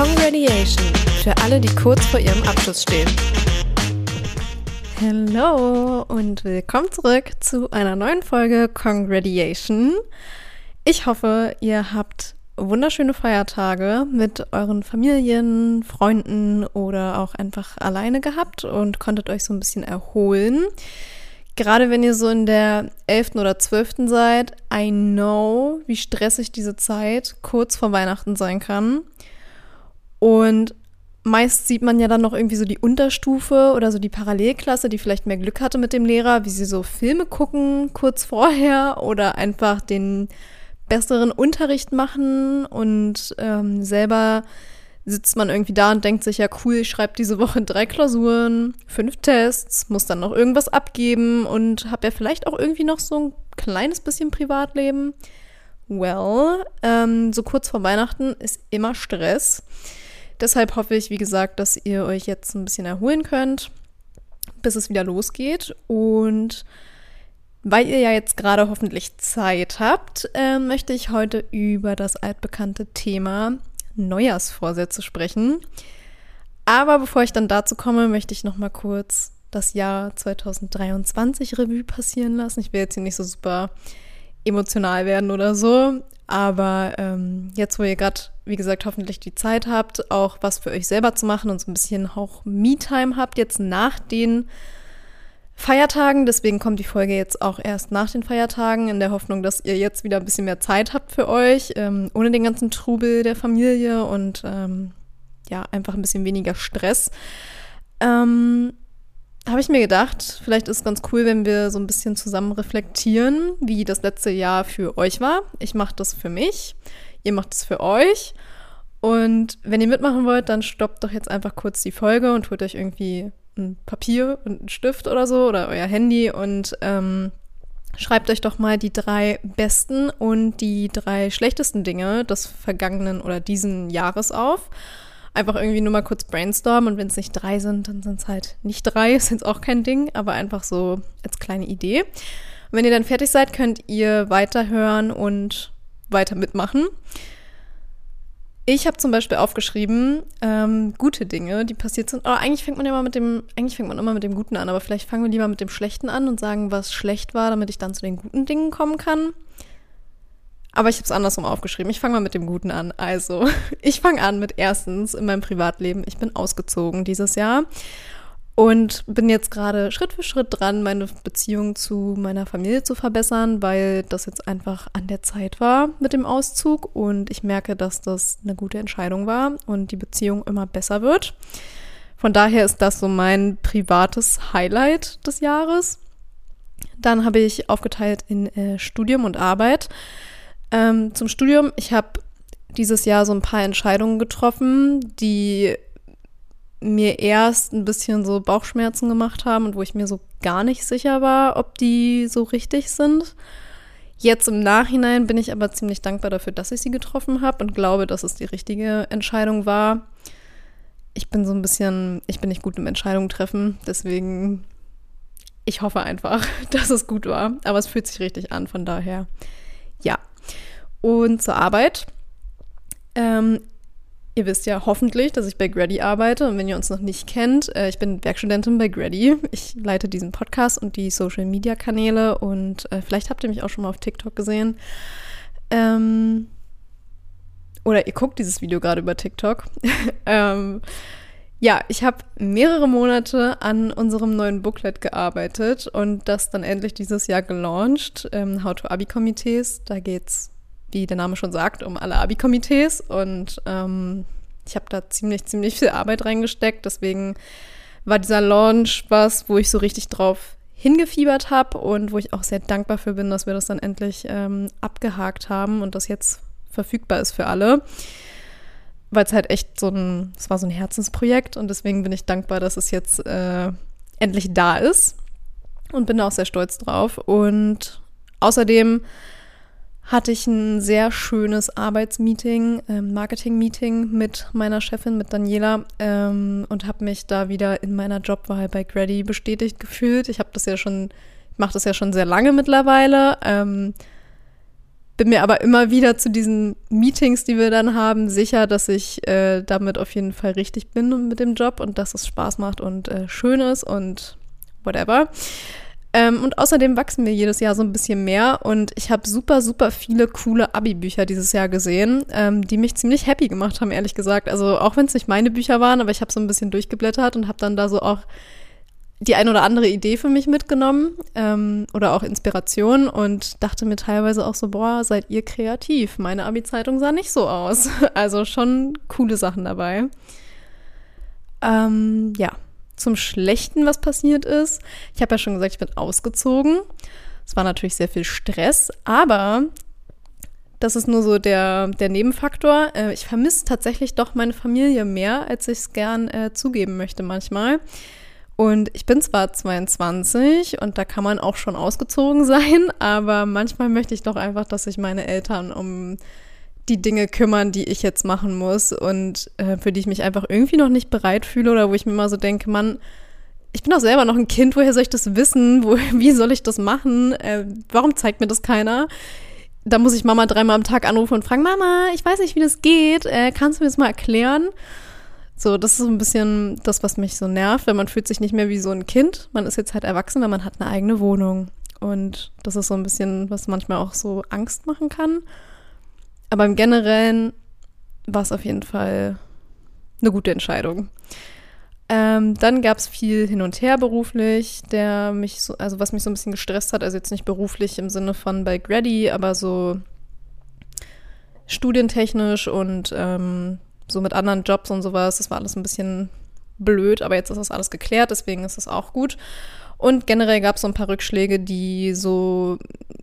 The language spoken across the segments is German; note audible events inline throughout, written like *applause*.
Congratulation für alle, die kurz vor ihrem Abschluss stehen. Hallo und willkommen zurück zu einer neuen Folge Congratulation. Ich hoffe, ihr habt wunderschöne Feiertage mit euren Familien, Freunden oder auch einfach alleine gehabt und konntet euch so ein bisschen erholen. Gerade wenn ihr so in der 11. oder 12. seid, I know, wie stressig diese Zeit kurz vor Weihnachten sein kann. Und meist sieht man ja dann noch irgendwie so die Unterstufe oder so die Parallelklasse, die vielleicht mehr Glück hatte mit dem Lehrer, wie sie so Filme gucken kurz vorher oder einfach den besseren Unterricht machen und ähm, selber sitzt man irgendwie da und denkt sich, ja cool, ich schreibe diese Woche drei Klausuren, fünf Tests, muss dann noch irgendwas abgeben und habe ja vielleicht auch irgendwie noch so ein kleines bisschen Privatleben. Well, ähm, so kurz vor Weihnachten ist immer Stress. Deshalb hoffe ich, wie gesagt, dass ihr euch jetzt ein bisschen erholen könnt, bis es wieder losgeht. Und weil ihr ja jetzt gerade hoffentlich Zeit habt, äh, möchte ich heute über das altbekannte Thema Neujahrsvorsätze sprechen. Aber bevor ich dann dazu komme, möchte ich noch mal kurz das Jahr 2023 Revue passieren lassen. Ich will jetzt hier nicht so super emotional werden oder so, aber ähm, jetzt, wo ihr gerade, wie gesagt, hoffentlich die Zeit habt, auch was für euch selber zu machen und so ein bisschen auch Me-Time habt, jetzt nach den Feiertagen. Deswegen kommt die Folge jetzt auch erst nach den Feiertagen, in der Hoffnung, dass ihr jetzt wieder ein bisschen mehr Zeit habt für euch, ähm, ohne den ganzen Trubel der Familie und ähm, ja, einfach ein bisschen weniger Stress. Ähm, habe ich mir gedacht, vielleicht ist es ganz cool, wenn wir so ein bisschen zusammen reflektieren, wie das letzte Jahr für euch war. Ich mache das für mich, ihr macht es für euch. Und wenn ihr mitmachen wollt, dann stoppt doch jetzt einfach kurz die Folge und holt euch irgendwie ein Papier und ein Stift oder so oder euer Handy und ähm, schreibt euch doch mal die drei besten und die drei schlechtesten Dinge des vergangenen oder diesen Jahres auf. Einfach irgendwie nur mal kurz brainstormen und wenn es nicht drei sind, dann sind es halt nicht drei, *laughs* ist jetzt auch kein Ding, aber einfach so als kleine Idee. Und wenn ihr dann fertig seid, könnt ihr weiterhören und weiter mitmachen. Ich habe zum Beispiel aufgeschrieben, ähm, gute Dinge, die passiert sind. Aber eigentlich fängt man immer mit dem, eigentlich fängt man immer mit dem Guten an, aber vielleicht fangen wir lieber mit dem Schlechten an und sagen, was schlecht war, damit ich dann zu den guten Dingen kommen kann. Aber ich habe es andersrum aufgeschrieben. Ich fange mal mit dem Guten an. Also, *laughs* ich fange an mit erstens in meinem Privatleben. Ich bin ausgezogen dieses Jahr und bin jetzt gerade Schritt für Schritt dran, meine Beziehung zu meiner Familie zu verbessern, weil das jetzt einfach an der Zeit war mit dem Auszug und ich merke, dass das eine gute Entscheidung war und die Beziehung immer besser wird. Von daher ist das so mein privates Highlight des Jahres. Dann habe ich aufgeteilt in äh, Studium und Arbeit. Ähm, zum Studium, ich habe dieses Jahr so ein paar Entscheidungen getroffen, die mir erst ein bisschen so Bauchschmerzen gemacht haben und wo ich mir so gar nicht sicher war, ob die so richtig sind. Jetzt im Nachhinein bin ich aber ziemlich dankbar dafür, dass ich sie getroffen habe und glaube, dass es die richtige Entscheidung war. Ich bin so ein bisschen, ich bin nicht gut im Entscheidungen treffen, deswegen ich hoffe einfach, *laughs* dass es gut war, aber es fühlt sich richtig an, von daher ja. Und zur Arbeit. Ähm, Ihr wisst ja hoffentlich, dass ich bei Grady arbeite. Und wenn ihr uns noch nicht kennt, äh, ich bin Werkstudentin bei Grady. Ich leite diesen Podcast und die Social Media Kanäle. Und äh, vielleicht habt ihr mich auch schon mal auf TikTok gesehen. Ähm, oder ihr guckt dieses Video gerade über TikTok. *laughs* ähm, ja, ich habe mehrere Monate an unserem neuen Booklet gearbeitet und das dann endlich dieses Jahr gelauncht. Ähm, How to Abi-Komitees. Da geht's wie der Name schon sagt, um alle Abi-Komitees. Und ähm, ich habe da ziemlich, ziemlich viel Arbeit reingesteckt. Deswegen war dieser Launch was, wo ich so richtig drauf hingefiebert habe und wo ich auch sehr dankbar für bin, dass wir das dann endlich ähm, abgehakt haben und das jetzt verfügbar ist für alle. Weil es halt echt so ein, es war so ein Herzensprojekt und deswegen bin ich dankbar, dass es jetzt äh, endlich da ist und bin da auch sehr stolz drauf. Und außerdem hatte ich ein sehr schönes Arbeitsmeeting, ähm, Marketing-Meeting mit meiner Chefin, mit Daniela ähm, und habe mich da wieder in meiner Jobwahl bei Grady bestätigt gefühlt. Ich habe das ja schon, mache das ja schon sehr lange mittlerweile. Ähm, bin mir aber immer wieder zu diesen Meetings, die wir dann haben, sicher, dass ich äh, damit auf jeden Fall richtig bin mit dem Job und dass es Spaß macht und äh, schön ist und whatever. Ähm, und außerdem wachsen wir jedes Jahr so ein bisschen mehr und ich habe super, super viele coole Abi-Bücher dieses Jahr gesehen, ähm, die mich ziemlich happy gemacht haben, ehrlich gesagt. Also auch wenn es nicht meine Bücher waren, aber ich habe so ein bisschen durchgeblättert und habe dann da so auch die ein oder andere Idee für mich mitgenommen ähm, oder auch Inspiration und dachte mir teilweise auch so, boah, seid ihr kreativ. Meine Abi-Zeitung sah nicht so aus. *laughs* Also schon coole Sachen dabei. Ähm, ja, zum Schlechten, was passiert ist. Ich habe ja schon gesagt, ich bin ausgezogen. Es war natürlich sehr viel Stress, aber das ist nur so der, der Nebenfaktor. Äh, ich vermisse tatsächlich doch meine Familie mehr, als ich es gern äh, zugeben möchte manchmal. Und ich bin zwar 22 und da kann man auch schon ausgezogen *laughs* sein, aber manchmal möchte ich doch einfach, dass sich meine Eltern um die Dinge kümmern, die ich jetzt machen muss und äh, für die ich mich einfach irgendwie noch nicht bereit fühle oder wo ich mir immer so denke, Mann, ich bin doch selber noch ein Kind, woher soll ich das wissen? Wo, *laughs* wie soll ich das machen? Äh, warum zeigt mir das keiner? Da muss ich Mama dreimal am Tag anrufen und fragen, Mama, ich weiß nicht, wie das geht. Äh, kannst du mir das mal erklären? So, das ist so ein bisschen das, was mich so nervt, weil man fühlt sich nicht mehr wie so ein Kind. Man ist jetzt halt erwachsen, weil man hat eine eigene Wohnung. Und das ist so ein bisschen, was manchmal auch so Angst machen kann. Aber im Generellen war es auf jeden Fall eine gute Entscheidung. Ähm, dann gab es viel hin und her beruflich, der mich so, also was mich so ein bisschen gestresst hat, also jetzt nicht beruflich im Sinne von bei Grady, aber so studientechnisch und ähm, so mit anderen Jobs und sowas. Das war alles ein bisschen blöd, aber jetzt ist das alles geklärt, deswegen ist das auch gut. Und generell gab es so ein paar Rückschläge, die so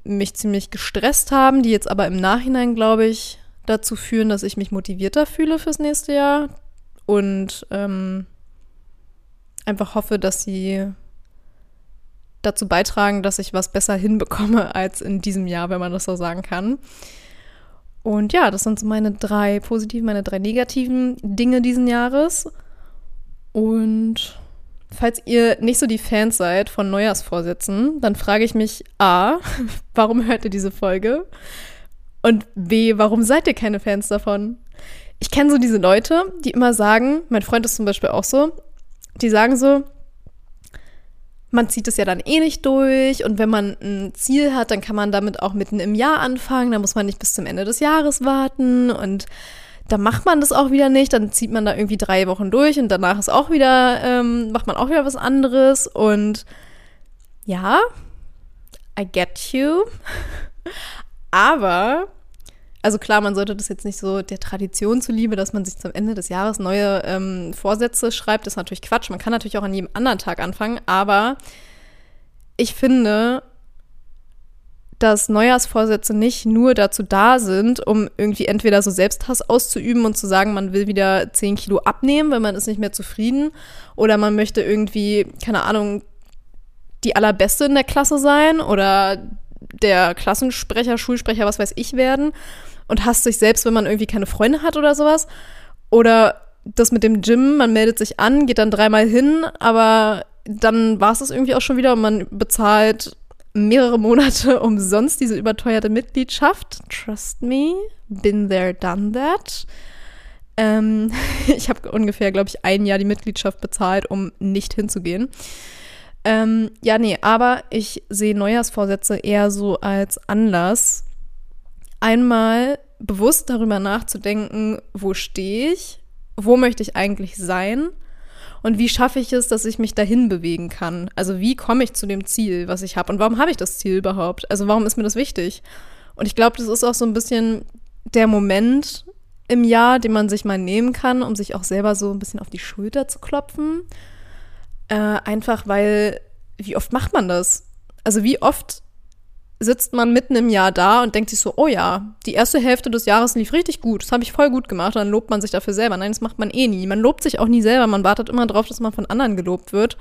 mich ziemlich gestresst haben, die jetzt aber im Nachhinein, glaube ich, dazu führen, dass ich mich motivierter fühle fürs nächste Jahr und ähm, einfach hoffe, dass sie dazu beitragen, dass ich was besser hinbekomme *laughs* als in diesem Jahr, wenn man das so sagen kann. Und ja, das sind so meine drei positiven, meine drei negativen Dinge diesen Jahres. Und Falls ihr nicht so die Fans seid von Neujahrsvorsätzen, dann frage ich mich A, *laughs* warum hört ihr diese Folge? Und B, warum seid ihr keine Fans davon? Ich kenne so diese Leute, die immer sagen, mein Freund ist zum Beispiel auch so, die sagen so, man zieht es ja dann eh nicht durch und wenn man ein Ziel hat, dann kann man damit auch mitten im Jahr anfangen, dann muss man nicht bis zum Ende des Jahres warten und da macht man das auch wieder nicht, dann zieht man da irgendwie drei Wochen durch und danach ist auch wieder, ähm, macht man auch wieder was anderes. Und ja, I get you. *laughs* Aber, also klar, man sollte das jetzt nicht so der Tradition zuliebe, dass man sich zum Ende des Jahres neue ähm, Vorsätze schreibt, das ist natürlich Quatsch. Man kann natürlich auch an jedem anderen Tag anfangen, aber ich finde, dass Neujahrsvorsätze nicht nur dazu da sind, um irgendwie entweder so Selbsthass auszuüben und zu sagen, man will wieder 10 Kilo abnehmen, weil man ist nicht mehr zufrieden, oder man möchte irgendwie, keine Ahnung, die allerbeste in der Klasse sein oder der Klassensprecher, Schulsprecher, was weiß ich werden und hasst sich selbst, wenn man irgendwie keine Freunde hat oder sowas. Oder das mit dem Gym, man meldet sich an, geht dann dreimal hin, aber dann war es das irgendwie auch schon wieder und man bezahlt mehrere Monate *laughs* umsonst diese überteuerte Mitgliedschaft. Trust me, been there, done that. Ähm, *laughs* ich habe ungefähr, glaube ich, ein Jahr die Mitgliedschaft bezahlt, um nicht hinzugehen. Ähm, ja, nee, aber ich sehe Neujahrsvorsätze eher so als Anlass, einmal bewusst darüber nachzudenken, wo stehe ich, wo möchte ich eigentlich sein und wie schaffe ich es, dass ich mich dahin bewegen kann? Also wie komme ich zu dem Ziel, was ich habe und warum habe ich das Ziel überhaupt? Also warum ist mir das wichtig? Und ich glaube, das ist auch so ein bisschen der Moment im Jahr, den man sich mal nehmen kann, um sich auch selber so ein bisschen auf die Schulter zu klopfen. Äh, einfach weil, wie oft macht man das? Also wie oft sitzt man mitten im Jahr da und denkt sich so, oh ja, die erste Hälfte des Jahres lief richtig gut, das habe ich voll gut gemacht, dann lobt man sich dafür selber. Nein, das macht man eh nie. Man lobt sich auch nie selber, man wartet immer darauf, dass man von anderen gelobt wird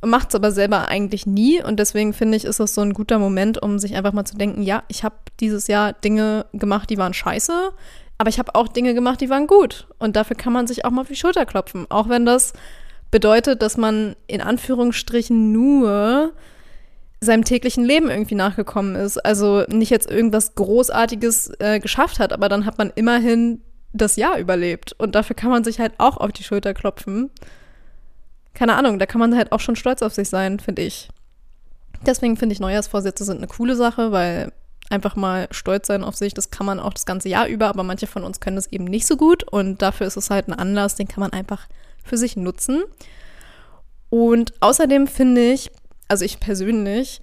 und macht es aber selber eigentlich nie. Und deswegen finde ich, ist das so ein guter Moment, um sich einfach mal zu denken, ja, ich habe dieses Jahr Dinge gemacht, die waren scheiße, aber ich habe auch Dinge gemacht, die waren gut. Und dafür kann man sich auch mal auf die Schulter klopfen, auch wenn das bedeutet, dass man in Anführungsstrichen nur seinem täglichen Leben irgendwie nachgekommen ist. Also nicht jetzt irgendwas Großartiges äh, geschafft hat, aber dann hat man immerhin das Jahr überlebt. Und dafür kann man sich halt auch auf die Schulter klopfen. Keine Ahnung, da kann man halt auch schon stolz auf sich sein, finde ich. Deswegen finde ich Neujahrsvorsätze sind eine coole Sache, weil einfach mal stolz sein auf sich, das kann man auch das ganze Jahr über, aber manche von uns können das eben nicht so gut und dafür ist es halt ein Anlass, den kann man einfach für sich nutzen. Und außerdem finde ich, also ich persönlich,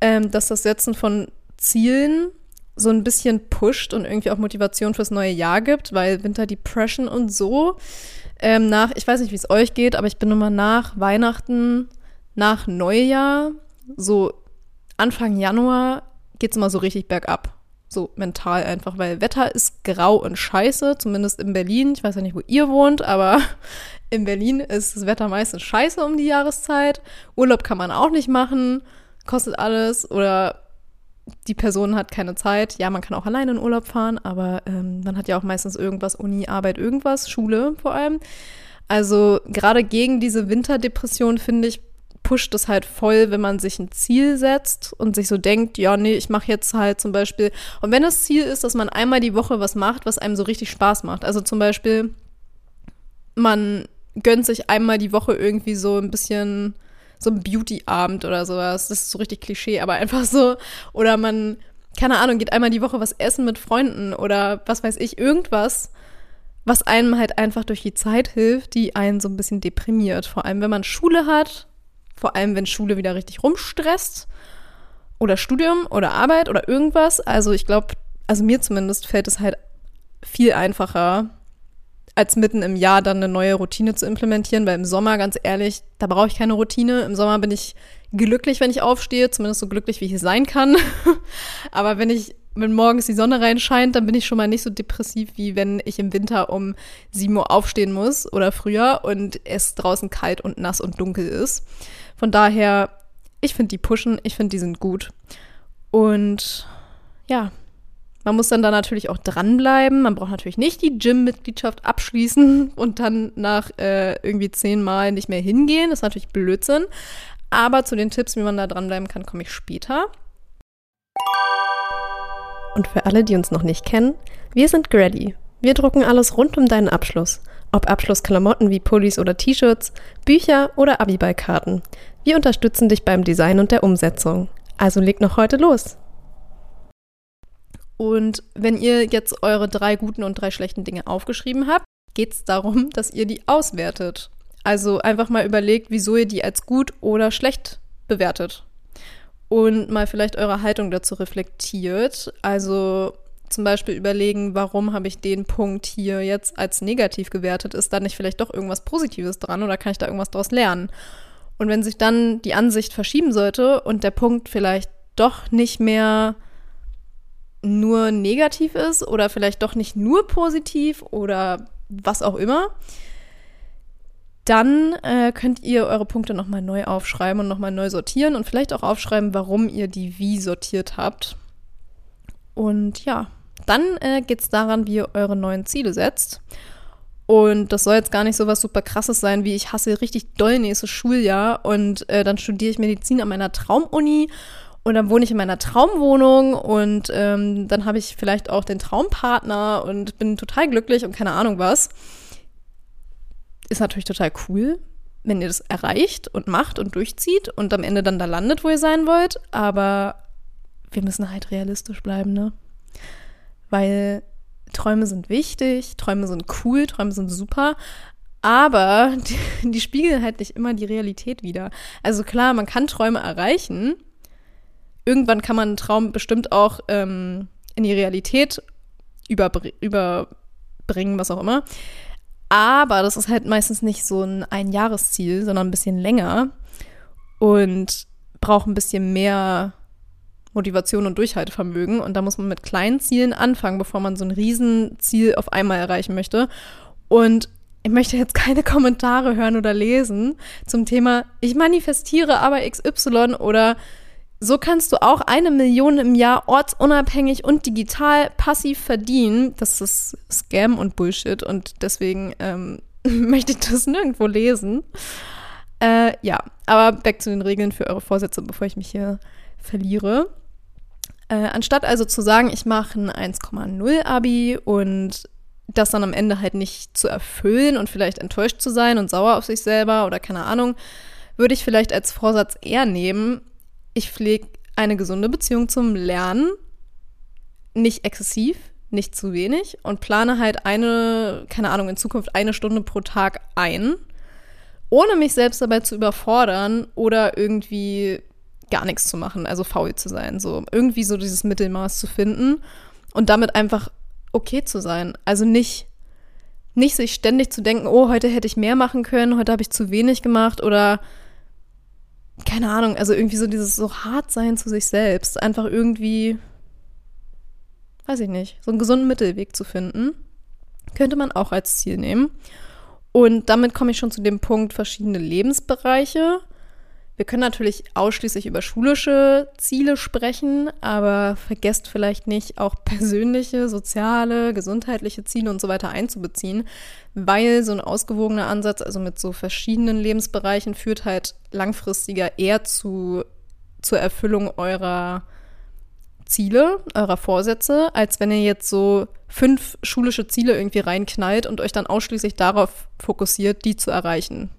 ähm, dass das Setzen von Zielen so ein bisschen pusht und irgendwie auch Motivation fürs neue Jahr gibt, weil Winter Depression und so ähm, nach, ich weiß nicht, wie es euch geht, aber ich bin immer nach Weihnachten, nach Neujahr, so Anfang Januar geht es immer so richtig bergab. So mental einfach, weil Wetter ist grau und scheiße, zumindest in Berlin. Ich weiß ja nicht, wo ihr wohnt, aber *laughs* in Berlin ist das Wetter meistens scheiße um die Jahreszeit. Urlaub kann man auch nicht machen, kostet alles oder die Person hat keine Zeit. Ja, man kann auch alleine in Urlaub fahren, aber ähm, man hat ja auch meistens irgendwas, Uni, Arbeit, irgendwas, Schule vor allem. Also gerade gegen diese Winterdepression, finde ich, pusht es halt voll, wenn man sich ein Ziel setzt und sich so denkt, ja, nee, ich mache jetzt halt zum Beispiel. Und wenn das Ziel ist, dass man einmal die Woche was macht, was einem so richtig Spaß macht. Also zum Beispiel, man gönnt sich einmal die Woche irgendwie so ein bisschen so ein Beauty-Abend oder sowas. Das ist so richtig Klischee, aber *laughs* einfach so. Oder man, keine Ahnung, geht einmal die Woche was essen mit Freunden oder was weiß ich, irgendwas, was einem halt einfach durch die Zeit hilft, die einen so ein bisschen deprimiert. Vor allem, wenn man Schule hat vor allem, wenn Schule wieder richtig rumstresst oder Studium oder Arbeit oder irgendwas. Also ich glaube, also mir zumindest fällt es halt viel einfacher, als mitten im Jahr dann eine neue Routine zu implementieren, weil im Sommer, ganz ehrlich, da brauche ich keine Routine. Im Sommer bin ich glücklich, wenn ich aufstehe, zumindest so glücklich, wie ich es sein kann. *laughs* Aber wenn ich, wenn morgens die Sonne reinscheint, dann bin ich schon mal nicht so depressiv, wie wenn ich im Winter um 7 Uhr aufstehen muss oder früher und es draußen kalt und nass und dunkel ist. Von daher, ich finde die pushen, ich finde die sind gut. Und ja, man muss dann da natürlich auch dranbleiben. Man braucht natürlich nicht die Gym-Mitgliedschaft abschließen *laughs* und dann nach äh, irgendwie zehnmal nicht mehr hingehen. Das ist natürlich Blödsinn. Aber zu den Tipps, wie man da dranbleiben kann, komme ich später. Und für alle, die uns noch nicht kennen, wir sind Grady. Wir drucken alles rund um deinen Abschluss. Ob Abschlussklamotten wie Pullis oder T-Shirts, Bücher oder Abiballkarten. Wir unterstützen dich beim Design und der Umsetzung. Also leg noch heute los. Und wenn ihr jetzt eure drei guten und drei schlechten Dinge aufgeschrieben habt, geht es darum, dass ihr die auswertet. Also einfach mal überlegt, wieso ihr die als gut oder schlecht bewertet. Und mal vielleicht eure Haltung dazu reflektiert. Also zum Beispiel überlegen, warum habe ich den Punkt hier jetzt als negativ gewertet? Ist da nicht vielleicht doch irgendwas Positives dran oder kann ich da irgendwas daraus lernen? Und wenn sich dann die Ansicht verschieben sollte und der Punkt vielleicht doch nicht mehr nur negativ ist oder vielleicht doch nicht nur positiv oder was auch immer, dann äh, könnt ihr eure Punkte nochmal neu aufschreiben und nochmal neu sortieren und vielleicht auch aufschreiben, warum ihr die wie sortiert habt. Und ja, dann äh, geht es daran, wie ihr eure neuen Ziele setzt. Und das soll jetzt gar nicht so was super krasses sein, wie ich hasse richtig doll nächstes Schuljahr und äh, dann studiere ich Medizin an meiner Traumuni und dann wohne ich in meiner Traumwohnung und ähm, dann habe ich vielleicht auch den Traumpartner und bin total glücklich und keine Ahnung was. Ist natürlich total cool, wenn ihr das erreicht und macht und durchzieht und am Ende dann da landet, wo ihr sein wollt. Aber wir müssen halt realistisch bleiben, ne? Weil Träume sind wichtig, Träume sind cool, Träume sind super, aber *laughs* die, die, spiegeln halt nicht immer die Realität wieder. Also klar, man kann Träume erreichen. Irgendwann kann man einen Traum bestimmt auch ähm, in die Realität überbr überbringen, was auch immer. Aber das ist halt meistens nicht so ein Einjahresziel, sondern ein bisschen länger und braucht ein bisschen mehr Motivation und Durchhaltevermögen. Und da muss man mit kleinen Zielen anfangen, bevor man so ein Riesenziel auf einmal erreichen möchte. Und ich möchte jetzt keine Kommentare hören oder lesen zum Thema, ich manifestiere aber XY oder so kannst du auch eine Million im Jahr ortsunabhängig und digital passiv verdienen. Das ist Scam und Bullshit und deswegen ähm, *laughs* möchte ich das nirgendwo lesen. Äh, ja, aber back zu den Regeln für eure Vorsätze, bevor ich mich hier verliere. Äh, anstatt also zu sagen, ich mache ein 1,0 Abi und das dann am Ende halt nicht zu erfüllen und vielleicht enttäuscht zu sein und sauer auf sich selber oder keine Ahnung, würde ich vielleicht als Vorsatz eher nehmen, ich pflege eine gesunde Beziehung zum Lernen, nicht exzessiv, nicht zu wenig und plane halt eine, keine Ahnung, in Zukunft eine Stunde pro Tag ein, ohne mich selbst dabei zu überfordern oder irgendwie gar nichts zu machen, also faul zu sein, so irgendwie so dieses Mittelmaß zu finden und damit einfach okay zu sein. Also nicht nicht sich ständig zu denken, oh, heute hätte ich mehr machen können, heute habe ich zu wenig gemacht oder keine Ahnung, also irgendwie so dieses so hart sein zu sich selbst, einfach irgendwie weiß ich nicht, so einen gesunden Mittelweg zu finden, könnte man auch als Ziel nehmen. Und damit komme ich schon zu dem Punkt verschiedene Lebensbereiche. Wir können natürlich ausschließlich über schulische Ziele sprechen, aber vergesst vielleicht nicht, auch persönliche, soziale, gesundheitliche Ziele und so weiter einzubeziehen, weil so ein ausgewogener Ansatz, also mit so verschiedenen Lebensbereichen, führt halt langfristiger eher zu, zur Erfüllung eurer Ziele, eurer Vorsätze, als wenn ihr jetzt so fünf schulische Ziele irgendwie reinknallt und euch dann ausschließlich darauf fokussiert, die zu erreichen.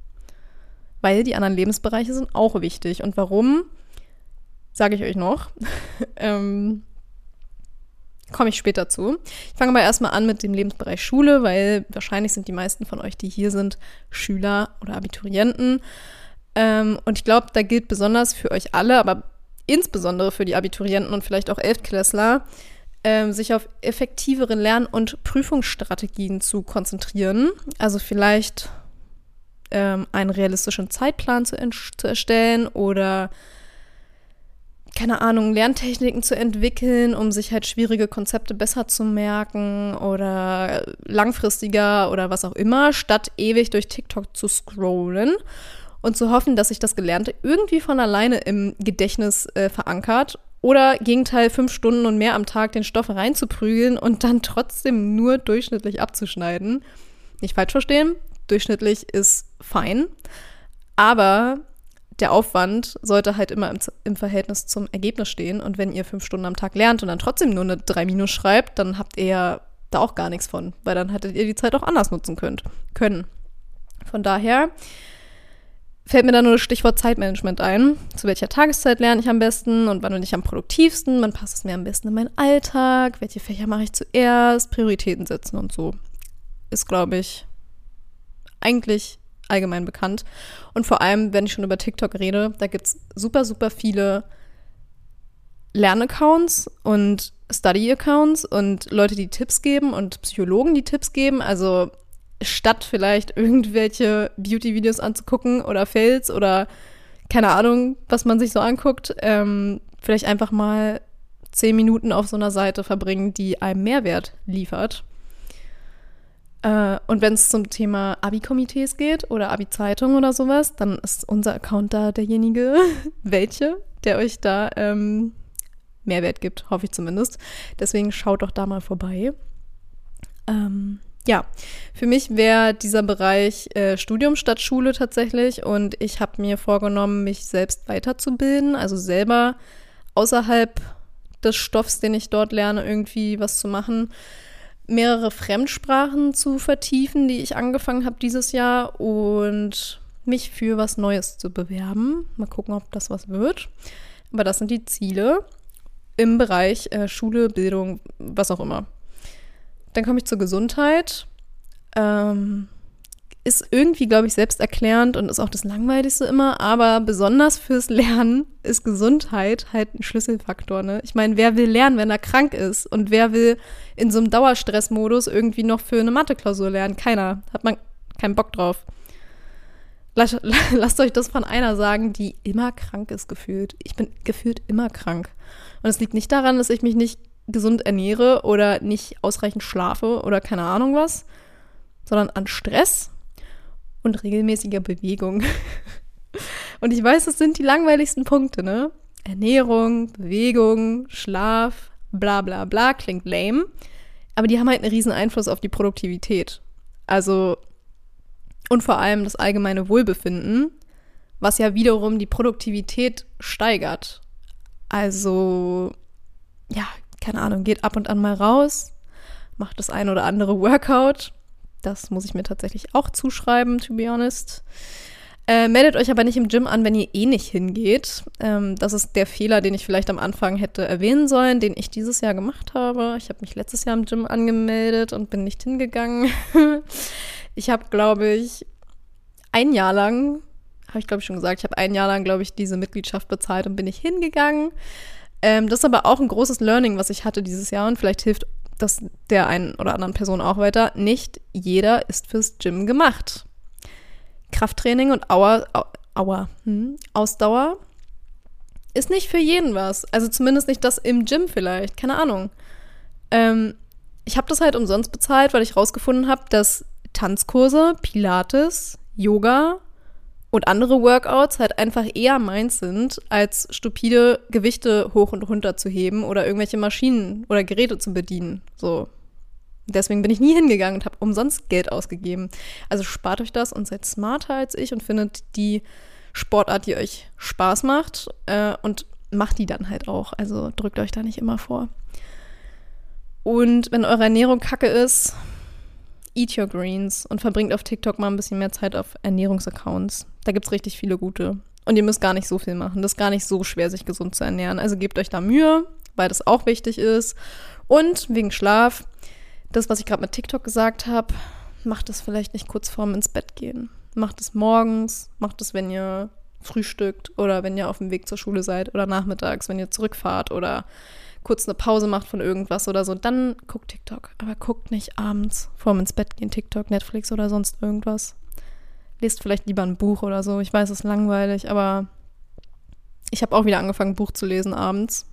Weil die anderen Lebensbereiche sind auch wichtig. Und warum, sage ich euch noch. *laughs* ähm, Komme ich später zu. Ich fange aber erstmal an mit dem Lebensbereich Schule, weil wahrscheinlich sind die meisten von euch, die hier sind, Schüler oder Abiturienten. Ähm, und ich glaube, da gilt besonders für euch alle, aber insbesondere für die Abiturienten und vielleicht auch Elftklässler, ähm, sich auf effektivere Lern- und Prüfungsstrategien zu konzentrieren. Also vielleicht ähm, einen realistischen Zeitplan zu, zu erstellen oder keine Ahnung, Lerntechniken zu entwickeln, um sich halt schwierige Konzepte besser zu merken oder langfristiger oder was auch immer, statt ewig durch TikTok zu scrollen und zu hoffen, dass sich das Gelernte irgendwie von alleine im Gedächtnis äh, verankert. Oder Gegenteil, fünf Stunden und mehr am Tag den Stoff reinzuprügeln und dann trotzdem nur durchschnittlich abzuschneiden. Nicht falsch verstehen, durchschnittlich ist fein. Aber der Aufwand sollte halt immer im, im, Verhältnis zum Ergebnis stehen. Und wenn ihr fünf Stunden am Tag lernt und dann trotzdem nur eine 3 Minus schreibt, dann habt ihr da auch gar nichts von, weil dann hättet ihr die Zeit auch anders nutzen könnt, können. Von daher fällt mir da nur das Stichwort Zeitmanagement ein. Zu welcher Tageszeit lerne ich am besten und wann bin ich am produktivsten? Wann passt es mir am besten in meinen Alltag? Welche Fächer mache ich zuerst? Prioritäten setzen und so. Ist, glaube ich, eigentlich allgemein bekannt. Und vor allem, wenn ich schon über TikTok rede, da gibt es super, super viele Lernaccounts und Study-Accounts und Leute, die Tipps geben und Psychologen, die Tipps geben. Also statt vielleicht *laughs* irgendwelche Beauty-Videos anzugucken oder Fails oder keine Ahnung, was man sich so anguckt, ähm, vielleicht einfach mal zehn Minuten auf so einer Seite verbringen, die einem Mehrwert liefert. Äh, und wenn es zum Thema Abi-Komitees geht oder Abi-Zeitung oder sowas, dann ist unser Account da derjenige, *laughs* welche, der euch da ähm, Mehrwert gibt, hoffe ich zumindest. Deswegen schaut doch da mal vorbei. Ähm, ja, für mich wäre dieser Bereich äh, Studium statt Schule tatsächlich und ich habe mir vorgenommen, mich selbst weiterzubilden, also selber außerhalb des Stoffs, den ich dort lerne, irgendwie was zu machen, mehrere Fremdsprachen zu vertiefen, die ich angefangen habe dieses Jahr und mich für was Neues zu bewerben. Mal gucken, ob das was wird. Aber das sind die Ziele im Bereich äh, Schule, Bildung, was auch immer. Dann komme ich zur Gesundheit. Ähm, ist irgendwie, glaube ich, selbsterklärend und ist auch das Langweiligste immer, aber besonders fürs Lernen ist Gesundheit halt ein Schlüsselfaktor. Ne? Ich meine, wer will lernen, wenn er krank ist? Und wer will in so einem Dauerstressmodus irgendwie noch für eine Mathe-Klausur lernen? Keiner. Hat man keinen Bock drauf. Lasst, *laughs* lasst euch das von einer sagen, die immer krank ist, gefühlt. Ich bin gefühlt immer krank. Und es liegt nicht daran, dass ich mich nicht gesund ernähre oder nicht ausreichend schlafe oder keine Ahnung was, sondern an Stress und regelmäßiger Bewegung. *laughs* und ich weiß, das sind die langweiligsten Punkte, ne? Ernährung, Bewegung, Schlaf, bla bla bla, klingt lame. Aber die haben halt einen riesen Einfluss auf die Produktivität. Also, und vor allem das allgemeine Wohlbefinden, was ja wiederum die Produktivität steigert. Also, ja, keine Ahnung, geht ab und an mal raus, macht das ein oder andere Workout. Das muss ich mir tatsächlich auch zuschreiben, to be honest. Äh, meldet euch aber nicht im Gym an, wenn ihr eh nicht hingeht. Ähm, das ist der Fehler, den ich vielleicht am Anfang hätte erwähnen sollen, den ich dieses Jahr gemacht habe. Ich habe mich letztes Jahr im Gym angemeldet und bin nicht hingegangen. *laughs* ich habe, glaube ich, ein Jahr lang, habe ich glaube ich schon gesagt, ich habe ein Jahr lang, glaube ich, diese Mitgliedschaft bezahlt und bin nicht hingegangen. Ähm, das ist aber auch ein großes Learning, was ich hatte dieses Jahr und vielleicht hilft das der einen oder anderen Person auch weiter. Nicht jeder ist fürs Gym gemacht. Krafttraining und Auer, Auer, hm, Ausdauer ist nicht für jeden was. Also zumindest nicht das im Gym vielleicht. Keine Ahnung. Ähm, ich habe das halt umsonst bezahlt, weil ich rausgefunden habe, dass Tanzkurse, Pilates, Yoga und andere Workouts halt einfach eher meins sind, als stupide Gewichte hoch und runter zu heben oder irgendwelche Maschinen oder Geräte zu bedienen. So, Deswegen bin ich nie hingegangen und habe umsonst Geld ausgegeben. Also spart euch das und seid smarter als ich und findet die Sportart, die euch Spaß macht äh, und macht die dann halt auch. Also drückt euch da nicht immer vor. Und wenn eure Ernährung kacke ist, eat your greens und verbringt auf TikTok mal ein bisschen mehr Zeit auf Ernährungsaccounts. Da gibt es richtig viele gute. Und ihr müsst gar nicht so viel machen. Das ist gar nicht so schwer, sich gesund zu ernähren. Also gebt euch da Mühe, weil das auch wichtig ist. Und wegen Schlaf, das, was ich gerade mit TikTok gesagt habe, macht es vielleicht nicht kurz vorm ins Bett gehen. Macht es morgens, macht es, wenn ihr frühstückt oder wenn ihr auf dem Weg zur Schule seid oder nachmittags, wenn ihr zurückfahrt oder kurz eine Pause macht von irgendwas oder so, dann guckt TikTok. Aber guckt nicht abends vorm ins Bett gehen, TikTok, Netflix oder sonst irgendwas. Lest vielleicht lieber ein Buch oder so. Ich weiß, es ist langweilig, aber ich habe auch wieder angefangen, ein Buch zu lesen abends.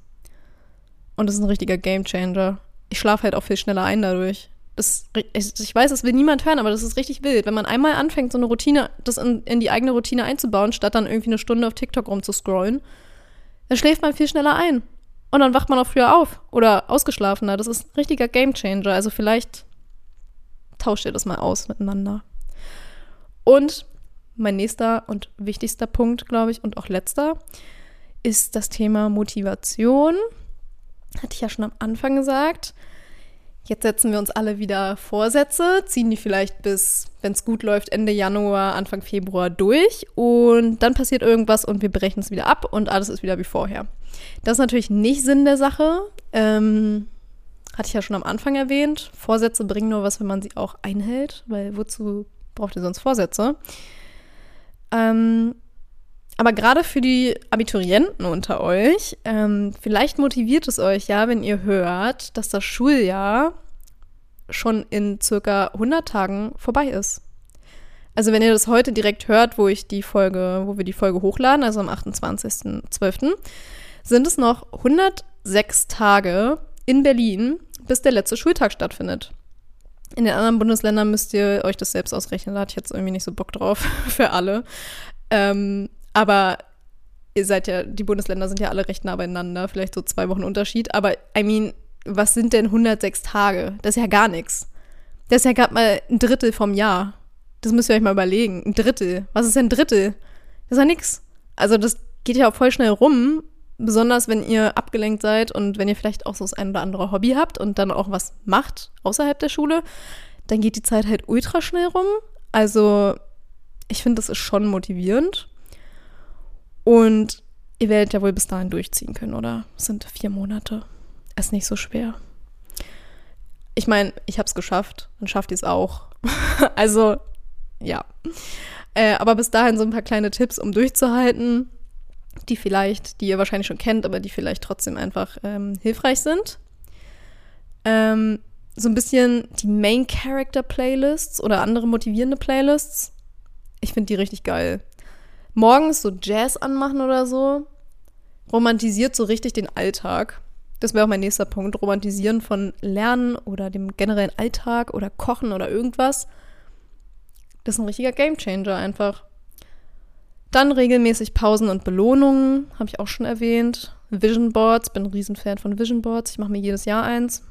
Und es ist ein richtiger Gamechanger ich schlafe halt auch viel schneller ein dadurch. Das, ich weiß, das will niemand hören, aber das ist richtig wild. Wenn man einmal anfängt, so eine Routine, das in, in die eigene Routine einzubauen, statt dann irgendwie eine Stunde auf TikTok rumzuscrollen, dann schläft man viel schneller ein. Und dann wacht man auch früher auf oder ausgeschlafener. Das ist ein richtiger Gamechanger. Also vielleicht tauscht ihr das mal aus miteinander. Und mein nächster und wichtigster Punkt, glaube ich, und auch letzter, ist das Thema Motivation. Hatte ich ja schon am Anfang gesagt. Jetzt setzen wir uns alle wieder Vorsätze, ziehen die vielleicht bis, wenn es gut läuft, Ende Januar, Anfang Februar durch und dann passiert irgendwas und wir brechen es wieder ab und alles ist wieder wie vorher. Das ist natürlich nicht Sinn der Sache. Ähm, hatte ich ja schon am Anfang erwähnt. Vorsätze bringen nur was, wenn man sie auch einhält, weil wozu braucht ihr sonst Vorsätze? Ähm, aber gerade für die Abiturienten unter euch, ähm, vielleicht motiviert es euch ja, wenn ihr hört, dass das Schuljahr schon in circa 100 Tagen vorbei ist. Also wenn ihr das heute direkt hört, wo ich die Folge, wo wir die Folge hochladen, also am 28.12., sind es noch 106 Tage in Berlin, bis der letzte Schultag stattfindet. In den anderen Bundesländern müsst ihr euch das selbst ausrechnen. Da hatte ich jetzt irgendwie nicht so Bock drauf *laughs* für alle. Ähm, aber ihr seid ja, die Bundesländer sind ja alle recht nah beieinander, vielleicht so zwei Wochen Unterschied. Aber, I mean, was sind denn 106 Tage? Das ist ja gar nichts. Das ist ja gerade mal ein Drittel vom Jahr. Das müsst ihr euch mal überlegen. Ein Drittel. Was ist denn ein Drittel? Das ist ja nichts. Also, das geht ja auch voll schnell rum. Besonders, wenn ihr abgelenkt seid und wenn ihr vielleicht auch so das ein oder andere Hobby habt und dann auch was macht außerhalb der Schule, dann geht die Zeit halt ultra schnell rum. Also, ich finde, das ist schon motivierend. Und ihr werdet ja wohl bis dahin durchziehen können, oder? Es sind vier Monate. Ist nicht so schwer. Ich meine, ich habe es geschafft, dann schafft ihr es auch. *laughs* also, ja. Äh, aber bis dahin so ein paar kleine Tipps, um durchzuhalten, die vielleicht, die ihr wahrscheinlich schon kennt, aber die vielleicht trotzdem einfach ähm, hilfreich sind. Ähm, so ein bisschen die Main Character Playlists oder andere motivierende Playlists. Ich finde die richtig geil morgens so Jazz anmachen oder so, romantisiert so richtig den Alltag. Das wäre auch mein nächster Punkt. Romantisieren von Lernen oder dem generellen Alltag oder Kochen oder irgendwas. Das ist ein richtiger Gamechanger einfach. Dann regelmäßig Pausen und Belohnungen, habe ich auch schon erwähnt. Vision Boards, bin ein Riesenfan von Vision Boards. Ich mache mir jedes Jahr eins.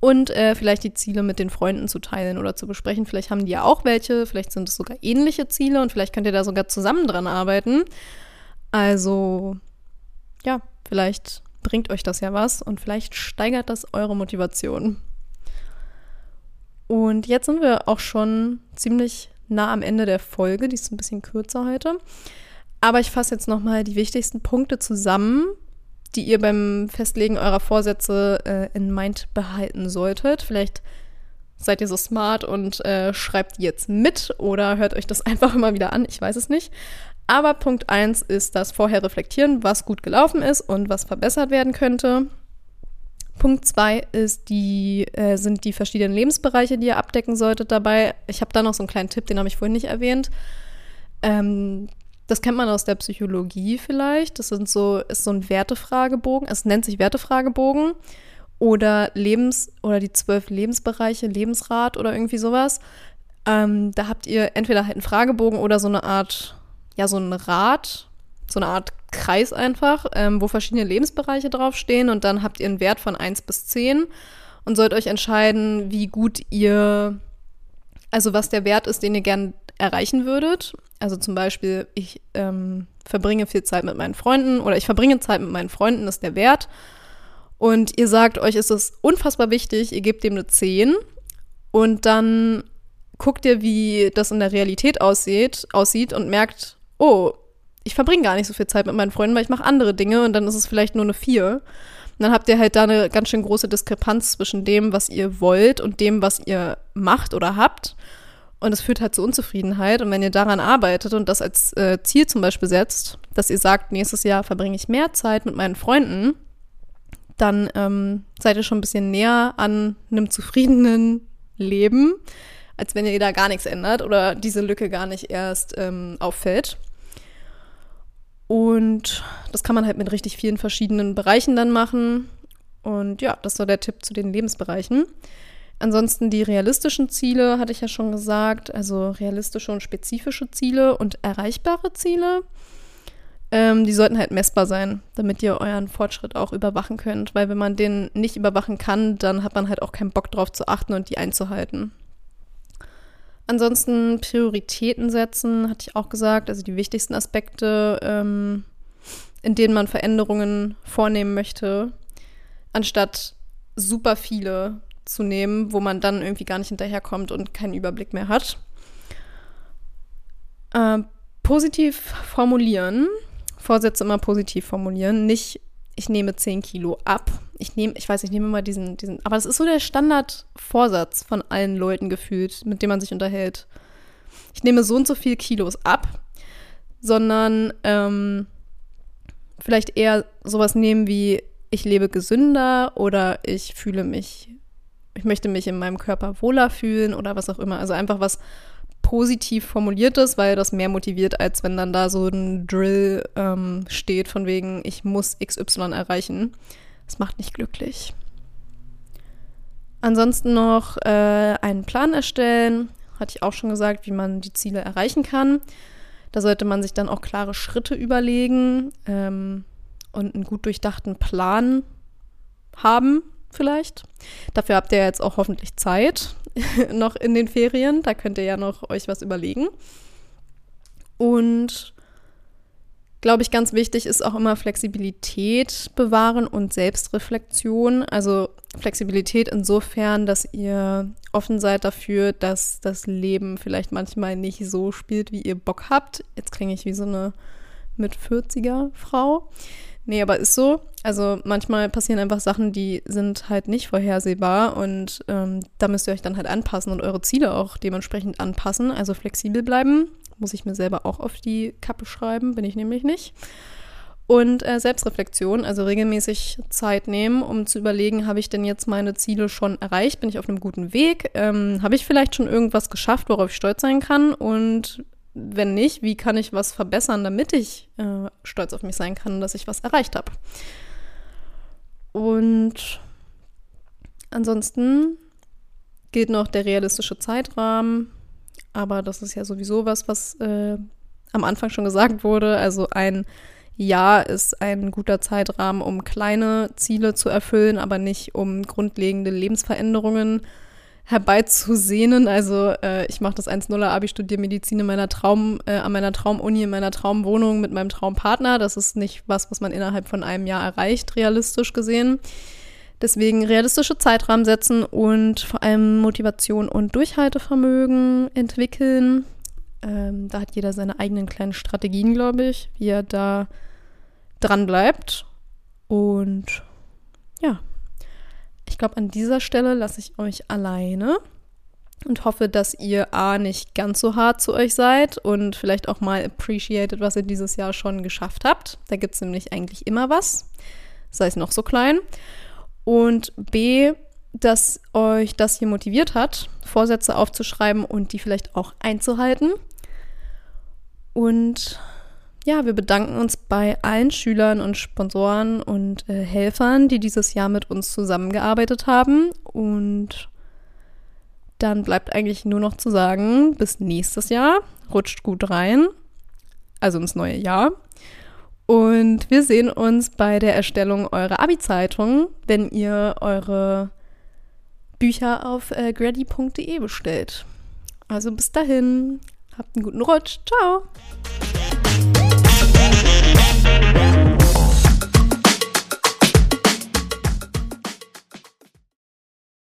Und äh, vielleicht die Ziele mit den Freunden zu teilen oder zu besprechen. Vielleicht haben die ja auch welche, vielleicht sind es sogar ähnliche Ziele und vielleicht könnt ihr da sogar zusammen dran arbeiten. Also, ja, vielleicht bringt euch das ja was und vielleicht steigert das eure Motivation. Und jetzt sind wir auch schon ziemlich nah am Ende der Folge. Die ist ein bisschen kürzer heute. Aber ich fasse jetzt nochmal die wichtigsten Punkte zusammen, die ihr beim Festlegen eurer Vorsätze äh, in Mind behalten solltet. Vielleicht seid ihr so smart und äh, schreibt jetzt mit oder hört euch das *laughs* einfach immer wieder an. Ich weiß es nicht. Aber Punkt 1 ist das vorher reflektieren, was gut gelaufen ist und was verbessert werden könnte. Punkt 2 ist die, äh, sind die verschiedenen Lebensbereiche, die ihr abdecken solltet dabei. Ich habe da noch so einen kleinen Tipp, den habe ich vorhin nicht erwähnt. Ähm, das kennt man aus der Psychologie vielleicht. Das sind so, ist so ein Wertefragebogen. Es nennt sich Wertefragebogen oder Lebens- oder die zwölf Lebensbereiche, Lebensrat oder irgendwie sowas. Ähm, da habt ihr entweder halt einen Fragebogen oder so eine Art ja so ein Rad, so eine Art Kreis einfach, ähm, wo verschiedene Lebensbereiche draufstehen und dann habt ihr einen Wert von 1 bis 10 und sollt euch entscheiden, wie gut ihr, also was der Wert ist, den ihr gern erreichen würdet. Also zum Beispiel, ich ähm, verbringe viel Zeit mit meinen Freunden oder ich verbringe Zeit mit meinen Freunden, ist der Wert. Und ihr sagt euch, ist es unfassbar wichtig, ihr gebt dem eine 10 und dann guckt ihr, wie das in der Realität aussieht, aussieht und merkt, oh, ich verbringe gar nicht so viel Zeit mit meinen Freunden, weil ich mache andere Dinge und dann ist es vielleicht nur eine vier. Und dann habt ihr halt da eine ganz schön große Diskrepanz zwischen dem, was ihr wollt und dem, was ihr macht oder habt. Und es führt halt zu Unzufriedenheit. Und wenn ihr daran arbeitet und das als äh, Ziel zum Beispiel setzt, dass ihr sagt, nächstes Jahr verbringe ich mehr Zeit mit meinen Freunden, dann ähm, seid ihr schon ein bisschen näher an einem zufriedenen Leben, als wenn ihr da gar nichts ändert oder diese Lücke gar nicht erst ähm, auffällt. Und das kann man halt mit richtig vielen verschiedenen Bereichen dann machen. Und ja, das war der Tipp zu den Lebensbereichen. Ansonsten die realistischen Ziele, hatte ich ja schon gesagt, also realistische und spezifische Ziele und erreichbare Ziele. Ähm, die sollten halt messbar sein, damit ihr euren Fortschritt auch überwachen könnt. Weil wenn man den nicht überwachen kann, dann hat man halt auch keinen Bock drauf zu achten und die einzuhalten. Ansonsten Prioritäten setzen, hatte ich auch gesagt, also die wichtigsten Aspekte, ähm, in denen man Veränderungen vornehmen möchte, anstatt super viele zu nehmen, wo man dann irgendwie gar nicht hinterherkommt und keinen Überblick mehr hat. Äh, positiv formulieren, Vorsätze immer positiv formulieren, nicht ich nehme 10 Kilo ab. Ich nehme, ich weiß, ich nehme immer diesen, diesen, aber das ist so der Standardvorsatz von allen Leuten gefühlt, mit denen man sich unterhält. Ich nehme so und so viel Kilos ab, sondern ähm, vielleicht eher sowas nehmen wie ich lebe gesünder oder ich fühle mich, ich möchte mich in meinem Körper wohler fühlen oder was auch immer. Also einfach was positiv formuliert ist, weil das mehr motiviert, als wenn dann da so ein Drill ähm, steht, von wegen, ich muss XY erreichen. Das macht nicht glücklich. Ansonsten noch äh, einen Plan erstellen. Hatte ich auch schon gesagt, wie man die Ziele erreichen kann. Da sollte man sich dann auch klare Schritte überlegen ähm, und einen gut durchdachten Plan haben, vielleicht. Dafür habt ihr jetzt auch hoffentlich Zeit. *laughs* noch in den Ferien. Da könnt ihr ja noch euch was überlegen. Und glaube ich, ganz wichtig ist auch immer Flexibilität bewahren und Selbstreflexion. Also Flexibilität insofern, dass ihr offen seid dafür, dass das Leben vielleicht manchmal nicht so spielt, wie ihr Bock habt. Jetzt klinge ich wie so eine mit 40er Frau. Nee, aber ist so. Also manchmal passieren einfach Sachen, die sind halt nicht vorhersehbar und ähm, da müsst ihr euch dann halt anpassen und eure Ziele auch dementsprechend anpassen. Also flexibel bleiben. Muss ich mir selber auch auf die Kappe schreiben, bin ich nämlich nicht. Und äh, Selbstreflexion, also regelmäßig Zeit nehmen, um zu überlegen, habe ich denn jetzt meine Ziele schon erreicht? Bin ich auf einem guten Weg? Ähm, habe ich vielleicht schon irgendwas geschafft, worauf ich stolz sein kann? Und wenn nicht, wie kann ich was verbessern, damit ich äh, stolz auf mich sein kann, dass ich was erreicht habe. Und ansonsten gilt noch der realistische Zeitrahmen, aber das ist ja sowieso was, was äh, am Anfang schon gesagt wurde. Also ein Jahr ist ein guter Zeitrahmen, um kleine Ziele zu erfüllen, aber nicht um grundlegende Lebensveränderungen herbeizusehnen. Also äh, ich mache das 1.0er Abi, studiere Medizin in meiner Traum, äh, an meiner Traumuni, in meiner Traumwohnung mit meinem Traumpartner. Das ist nicht was, was man innerhalb von einem Jahr erreicht, realistisch gesehen. Deswegen realistische Zeitrahmen setzen und vor allem Motivation und Durchhaltevermögen entwickeln. Ähm, da hat jeder seine eigenen kleinen Strategien, glaube ich, wie er da dran bleibt. Und ja, ich glaube, an dieser Stelle lasse ich euch alleine und hoffe, dass ihr A nicht ganz so hart zu euch seid und vielleicht auch mal appreciated, was ihr dieses Jahr schon geschafft habt. Da gibt es nämlich eigentlich immer was, sei es noch so klein. Und B, dass euch das hier motiviert hat, Vorsätze aufzuschreiben und die vielleicht auch einzuhalten. Und ja, wir bedanken uns bei allen Schülern und Sponsoren und äh, Helfern, die dieses Jahr mit uns zusammengearbeitet haben. Und dann bleibt eigentlich nur noch zu sagen, bis nächstes Jahr, rutscht gut rein, also ins neue Jahr. Und wir sehen uns bei der Erstellung eurer Abi-Zeitung, wenn ihr eure Bücher auf äh, grady.de bestellt. Also bis dahin, habt einen guten Rutsch. Ciao. Thank you.